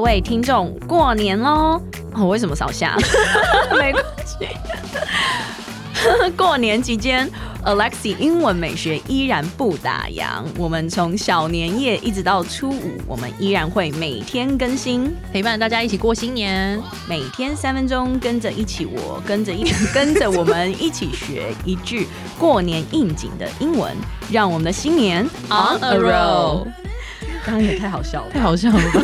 位听众过年喽！我、哦、为什么少下？没关系。过年期间，Alexie 英文美学依然不打烊。我们从小年夜一直到初五，我们依然会每天更新，陪伴大家一起过新年。每天三分钟，跟着一起我，跟着一起跟着我们一起学一句过年应景的英文，让我们的新年 on a roll。刚刚也太好笑了，太好笑了吧！